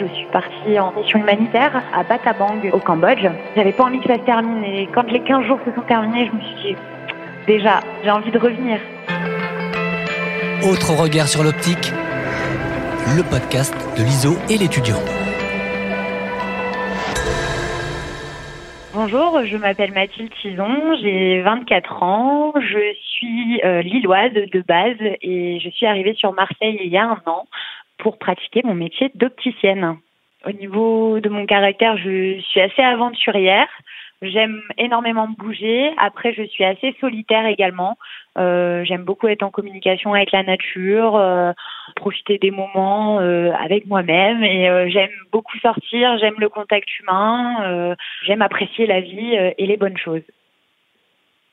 je suis partie en mission humanitaire à Batabang au Cambodge. J'avais pas envie que ça se termine et quand les 15 jours se sont terminés, je me suis dit déjà, j'ai envie de revenir. Autre regard sur l'optique, le podcast de l'ISO et l'étudiant. Bonjour, je m'appelle Mathilde Tison, j'ai 24 ans, je suis euh, lilloise de base et je suis arrivée sur Marseille il y a un an pour pratiquer mon métier d'opticienne. Au niveau de mon caractère, je suis assez aventurière. J'aime énormément bouger. Après, je suis assez solitaire également. Euh, j'aime beaucoup être en communication avec la nature, euh, profiter des moments euh, avec moi-même. Et j'aime beaucoup sortir. J'aime le contact humain. J'aime apprécier la vie et les bonnes choses.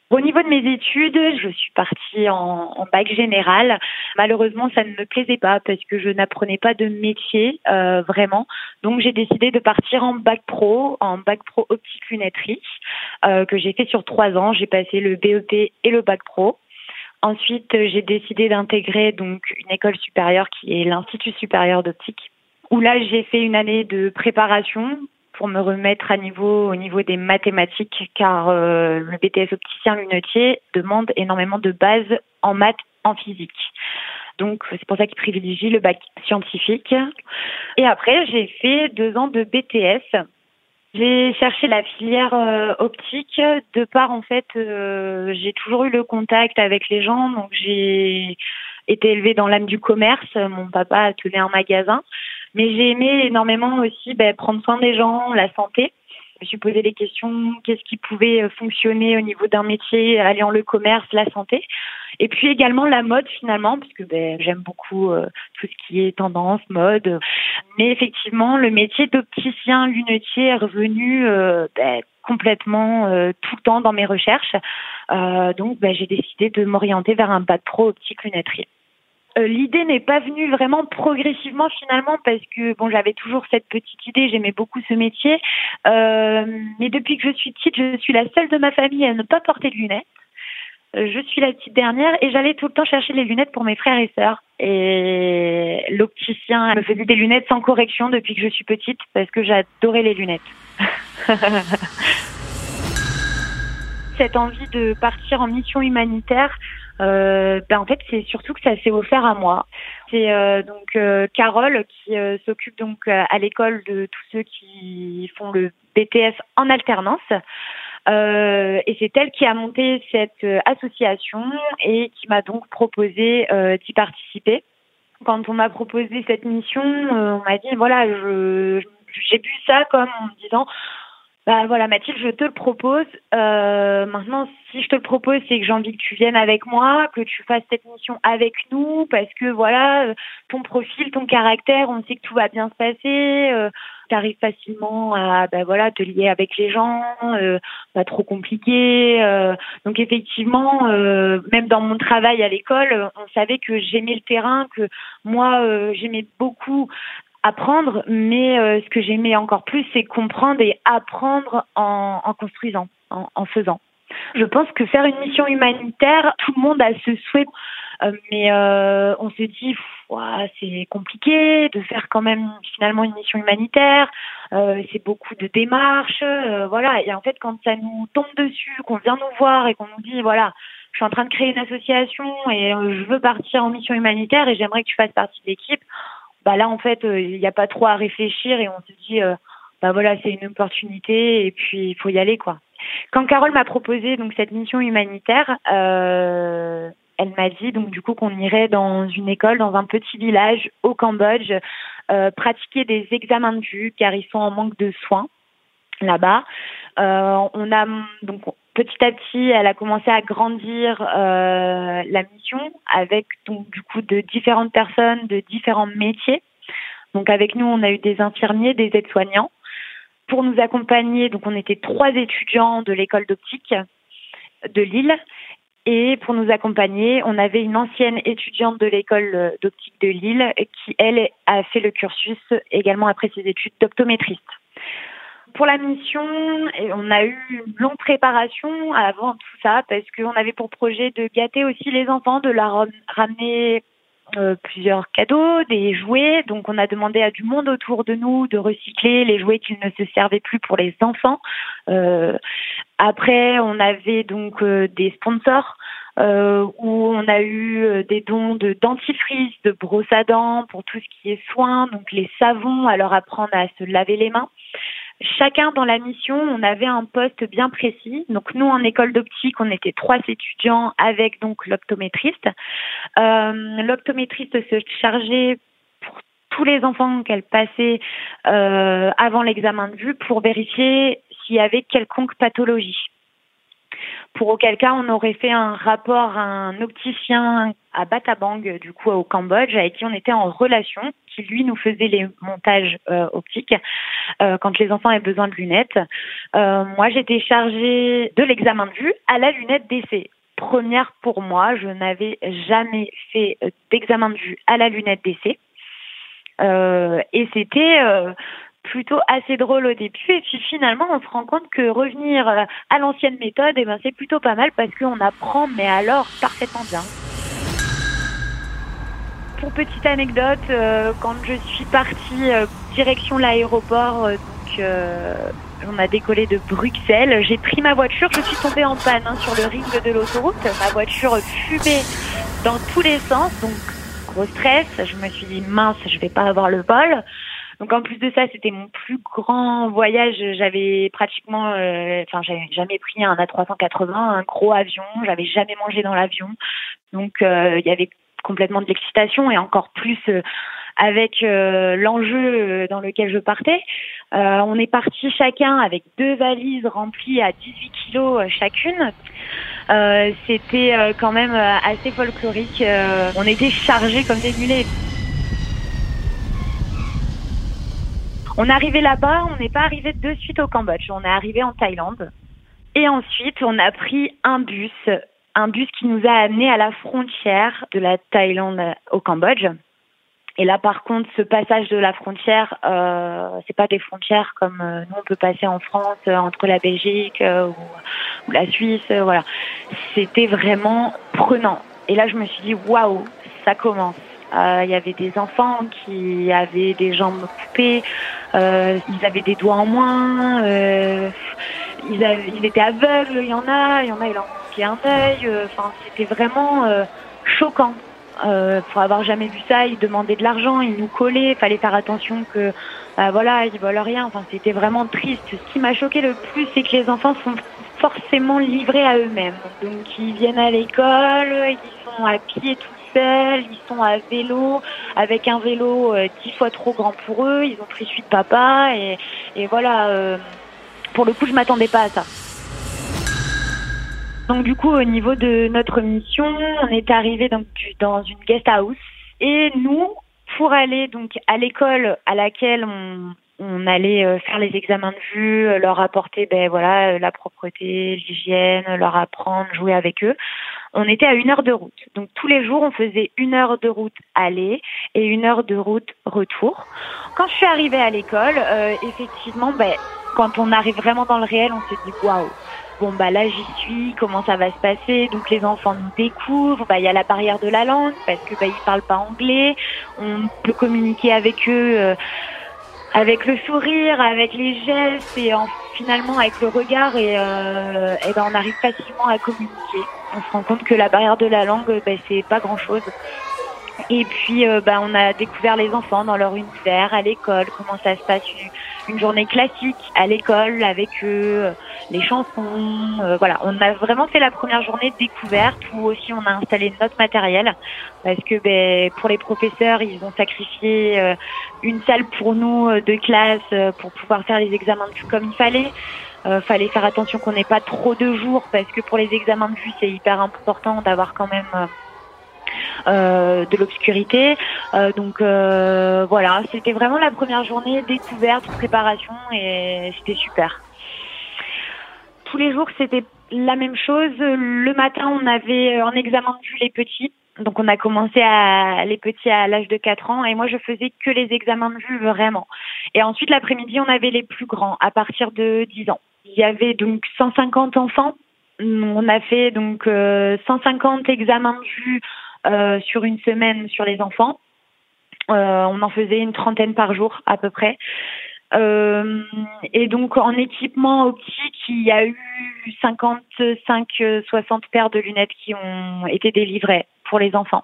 Au niveau de mes études, je suis partie en, bac général. Malheureusement, ça ne me plaisait pas parce que je n'apprenais pas de métier euh, vraiment. Donc, j'ai décidé de partir en bac pro, en bac pro optique lunetterie, euh, que j'ai fait sur trois ans. J'ai passé le BEP et le bac pro. Ensuite, j'ai décidé d'intégrer donc une école supérieure qui est l'Institut supérieur d'optique, où là, j'ai fait une année de préparation pour me remettre au niveau des mathématiques car euh, le BTS opticien lunetier demande énormément de bases en maths, en physique. Donc c'est pour ça qu'il privilégie le bac scientifique. Et après j'ai fait deux ans de BTS. J'ai cherché la filière euh, optique de part en fait euh, j'ai toujours eu le contact avec les gens donc j'ai été élevée dans l'âme du commerce. Mon papa tenait un magasin. Mais j'ai aimé énormément aussi ben, prendre soin des gens, la santé. Je me suis posé des questions, qu'est-ce qui pouvait euh, fonctionner au niveau d'un métier alliant le commerce, la santé. Et puis également la mode finalement, parce que ben, j'aime beaucoup euh, tout ce qui est tendance, mode. Mais effectivement, le métier d'opticien lunetier est revenu euh, ben, complètement tout le temps dans mes recherches. donc ben, j'ai décidé de m'orienter vers un bac pro optique lunetterie. Euh, l'idée n'est pas venue vraiment progressivement finalement parce que bon j'avais toujours cette petite idée, j'aimais beaucoup ce métier, euh, mais depuis que je suis petite, je suis la seule de ma famille à ne pas porter de lunettes. Euh, je suis la petite dernière et j'allais tout le temps chercher les lunettes pour mes frères et sœurs. Et l'opticien me faisait des lunettes sans correction depuis que je suis petite parce que j'adorais les lunettes. Cette envie de partir en mission humanitaire, euh, ben en fait c'est surtout que ça s'est offert à moi. C'est euh, donc euh, Carole qui euh, s'occupe donc à l'école de tous ceux qui font le BTS en alternance. et c'est elle qui a monté cette association et qui m'a donc proposé d'y participer. Quand on m'a proposé cette mission, on m'a dit voilà, je j'ai vu ça comme en me disant bah voilà Mathilde, je te le propose. Euh, maintenant, si je te le propose, c'est que j'ai envie que tu viennes avec moi, que tu fasses cette mission avec nous, parce que voilà, ton profil, ton caractère, on sait que tout va bien se passer. Euh, tu facilement à bah voilà te lier avec les gens, euh, pas trop compliqué. Euh, donc effectivement, euh, même dans mon travail à l'école, on savait que j'aimais le terrain, que moi euh, j'aimais beaucoup apprendre, mais euh, ce que j'aimais encore plus, c'est comprendre et apprendre en, construisant, en, faisant. Je pense que faire une mission humanitaire, tout le monde a ce souhait, euh, mais euh, on se dit, c'est compliqué de faire quand même finalement une mission humanitaire, c'est beaucoup de démarches, voilà. Et en fait, quand ça nous tombe dessus, qu'on vient nous voir et qu'on nous dit, voilà, je suis en train de créer une association et je veux partir en mission humanitaire et j'aimerais que tu fasses partie de l'équipe bah là en fait euh, il n'y a pas trop à réfléchir et on se dit euh, bah voilà c'est une opportunité et puis il faut y aller quoi. Quand Carole m'a proposé donc cette mission humanitaire, euh, elle m'a dit donc du coup qu'on irait dans une école dans un petit village au Cambodge pratiquer des examens de vue car ils sont en manque de soins là-bas. On a donc petit à petit, elle a commencé à grandir euh, la mission avec du coup de différentes personnes de différents métiers. Donc avec nous, on a eu des infirmiers, des aides-soignants pour nous accompagner. Donc on était trois étudiants de l'école d'optique de Lille et pour nous accompagner, on avait une ancienne étudiante de l'école d'optique de Lille qui, elle, a fait le cursus également après ses études d'optométriste pour la mission, on a eu une longue préparation avant tout ça parce qu'on avait pour projet de gâter aussi les enfants, de la ramener euh, plusieurs cadeaux, des jouets. Donc on a demandé à du monde autour de nous de recycler les jouets qui ne se servaient plus pour les enfants. Euh, après, on avait donc euh, des sponsors. où on a eu des dons de dentifrice, de brosse à dents pour tout ce qui est soins, donc les savons, à leur apprendre à se laver les mains. Chacun dans la mission, on avait un poste bien précis. Donc nous, en école d'optique, on était trois étudiants avec donc l'optométriste. Euh, l'optométriste se chargeait pour tous les enfants qu'elle passait euh, avant l'examen de vue pour vérifier s'il y avait quelconque pathologie pour auquel cas on aurait fait un rapport à un opticien à Batabang, du coup au Cambodge, avec qui on était en relation, qui lui nous faisait les montages euh, optiques euh, quand les enfants avaient besoin de lunettes. Euh, moi, j'étais chargée de l'examen de vue à la lunette d'essai. Première pour moi, je n'avais jamais fait d'examen de vue à la lunette d'essai. et c'était plutôt assez drôle au début et puis finalement on se rend compte que revenir euh, à l'ancienne méthode et eh ben c'est plutôt pas mal parce qu'on apprend mais alors parfaitement bien. Pour petite anecdote, euh, quand je suis partie euh, direction l'aéroport, on a décollé de Bruxelles, j'ai pris ma voiture, je suis tombée en panne hein, sur le ring de l'autoroute, ma voiture fumait dans tous les sens, donc gros stress, je me suis dit mince, je vais pas avoir le vol. Donc en plus de ça, c'était mon plus grand voyage. J'avais pratiquement, euh, enfin, j'avais jamais pris un A380, un gros avion. J'avais jamais mangé dans l'avion. Donc euh, il y avait complètement de l'excitation et encore plus euh, avec l'enjeu dans lequel je partais. on est parti chacun avec deux valises remplies à 18 kilos chacune. C'était quand même assez folklorique. on était chargés comme des mulets. On est arrivé là-bas, on n'est pas arrivé de suite au Cambodge, on est arrivé en Thaïlande. Et ensuite, on a pris un bus, un bus qui nous a amenés à la frontière de la Thaïlande au Cambodge. Et là, par contre, ce passage de la frontière, euh, c'est pas des frontières comme euh, nous on peut passer en France euh, entre la Belgique euh, ou, la Suisse, voilà. C'était vraiment prenant. Et là, je me suis dit waouh, ça commence. Il y avait des enfants qui avaient des jambes coupées, ils avaient des doigts en moins, euh, ils, avaient, ils étaient aveugles, il y en a, il y en a, il en manquait un œil. Enfin, c'était vraiment choquant. Euh, pour avoir jamais vu ça, ils demandaient de l'argent, ils nous collaient, fallait faire attention que bah, voilà, ils volent rien. Enfin, c'était vraiment triste. Ce qui m'a choqué le plus, c'est que les enfants sont forcément livrés à eux-mêmes. Donc, ils viennent à l'école, ils sont à pied tout ils sont à vélo, avec un vélo euh, dix fois trop grand pour eux, ils ont pris suite papa, et, voilà, euh, pour le coup, je m'attendais pas à ça. Donc du coup, au niveau de notre mission, on est arrivé dans une guest house, et nous, pour aller donc à l'école à laquelle on, allait euh, faire les examens de vue, leur apporter ben voilà la propreté, l'hygiène, leur apprendre, jouer avec eux. On était à une heure de route. Donc tous les jours, on faisait une heure de route aller et une heure de route retour. Quand je suis arrivée à l'école, effectivement, ben, quand on arrive vraiment dans le réel, on se dit waouh. Bon bah là j'y suis, comment ça va se passer? Donc les enfants nous découvrent, bah il y a la barrière de la langue parce que bah ils parlent pas anglais, on peut communiquer avec eux avec le sourire, avec les gestes et en, finalement avec le regard et, euh, et ben on arrive facilement à communiquer. On se rend compte que la barrière de la langue, ben, c'est pas grand chose. Et puis, euh, bah, on a découvert les enfants dans leur univers, à l'école, comment ça se passe une, journée classique à l'école avec eux, euh, les chansons. Euh, voilà, on a vraiment fait la première journée de découverte où aussi on a installé notre matériel parce que ben, pour les professeurs, ils ont sacrifié une salle pour nous de classe pour pouvoir faire les examens comme il fallait. Euh, fallait faire attention qu'on n'ait pas trop de jours parce que pour les examens de vue, c'est hyper important d'avoir quand même euh, de l'obscurité. Euh, donc euh, voilà, c'était vraiment la première journée découverte, préparation et c'était super. Tous les jours, c'était la même chose. Le matin, on avait en examen de vue les petits. Donc on a commencé à les petits à l'âge de 4 ans et moi je faisais que les examens de vue vraiment. Et ensuite l'après-midi on avait les plus grands à partir de 10 ans. Il y avait donc 150 enfants. On a fait donc 150 examens de vue sur une semaine sur les enfants. on en faisait une trentaine par jour à peu près. Euh, et donc en équipement optique, il y a eu 55-60 paires de lunettes qui ont été délivrées pour les enfants.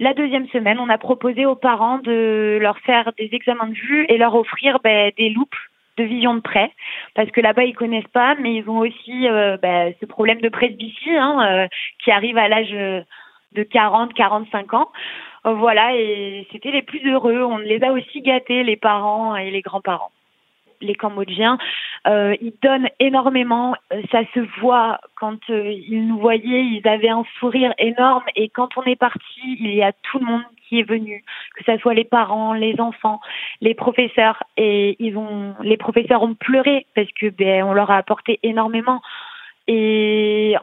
La deuxième semaine, on a proposé aux parents de leur faire des examens de vue et leur offrir ben, des loupes de vision de près, parce que là-bas ils connaissent pas, mais ils ont aussi euh, ben, ce problème de presbytie hein, euh, qui arrive à l'âge de 40-45 ans. Euh, voilà, et c'était les plus heureux. On les a aussi gâtés, les parents et les grands-parents. Les Cambodgiens, euh, ils donnent énormément. Euh, ça se voit quand ils nous voyaient, ils avaient un sourire énorme. Et quand on est parti, il y a tout le monde qui est venu, que ce soit les parents, les enfants, les professeurs. Et ils ont, les professeurs ont pleuré parce que ben, on leur a apporté énormément. Et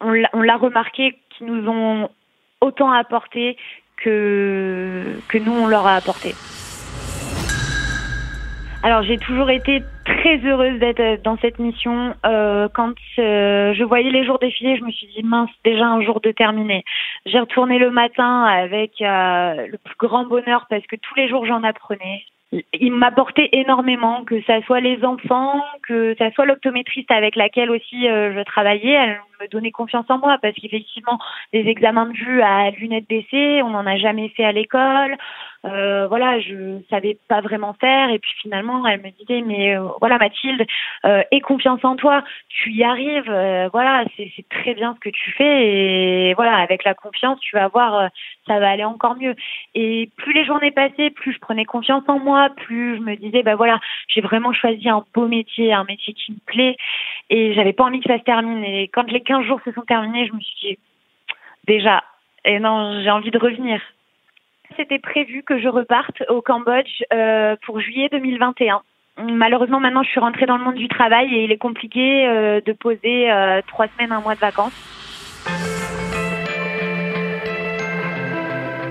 on l'a remarqué qu'ils nous ont autant apporté que, que nous, on leur a apporté. Alors j'ai toujours été très heureuse d'être dans cette mission. Euh, quand euh, je voyais les jours défiler, je me suis dit mince, déjà un jour de terminé. J'ai retourné le matin avec euh, le plus grand bonheur parce que tous les jours j'en apprenais il m'apportait énormément, que ça soit les enfants, que ça soit l'optométriste avec laquelle aussi euh, je travaillais, elle me donnait confiance en moi parce qu'effectivement, des examens de vue à lunettes d'essai, on n'en a jamais fait à l'école. Euh, voilà, je savais pas vraiment faire et puis finalement, elle me disait mais euh, voilà Mathilde, euh, aie confiance en toi, tu y arrives, euh, voilà, c'est très bien ce que tu fais et voilà, avec la confiance, tu vas voir, ça va aller encore mieux. Et plus les journées passaient, plus je prenais confiance en moi plus je me disais, bah voilà, j'ai vraiment choisi un beau métier, un métier qui me plaît, et j'avais pas envie que ça se termine. Et quand les 15 jours se sont terminés, je me suis dit, déjà, et non, j'ai envie de revenir. C'était prévu que je reparte au Cambodge euh, pour juillet 2021. Malheureusement, maintenant, je suis rentrée dans le monde du travail et il est compliqué euh, de poser euh, trois semaines, un mois de vacances.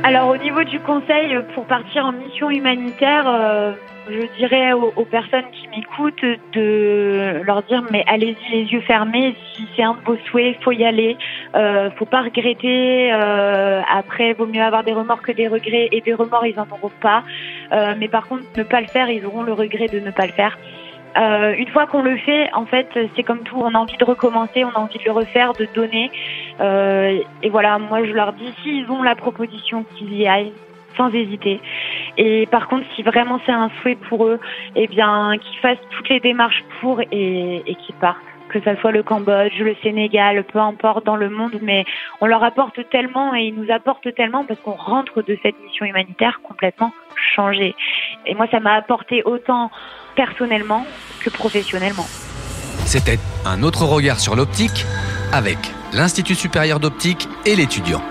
Alors au niveau du conseil pour partir en mission humanitaire, je dirais aux, personnes qui m'écoutent de leur dire mais allez-y les yeux fermés. Si c'est un de vos souhaits, faut y aller. Euh, faut pas regretter. Euh, après, vaut mieux avoir des remords que des regrets. Et des remords, ils en auront pas. Euh, mais par contre, ne pas le faire, ils auront le regret de ne pas le faire. Euh, une fois qu'on le fait, en fait, c'est comme tout, on a envie de recommencer, on a envie de le refaire, de donner. Euh, et voilà, moi je leur dis, s'ils ont la proposition, qu'ils y aillent, sans hésiter. Et par contre, si vraiment c'est un souhait pour eux, eh bien, qu'ils fassent toutes les démarches pour et, qu'ils partent que ça soit le Cambodge, le Sénégal, peu importe dans le monde, mais on leur apporte tellement et ils nous apportent tellement parce qu'on rentre de cette mission humanitaire complètement changé. Et moi, ça m'a apporté autant personnellement que professionnellement. C'était un autre regard sur l'optique avec l'Institut supérieur d'optique et l'étudiant.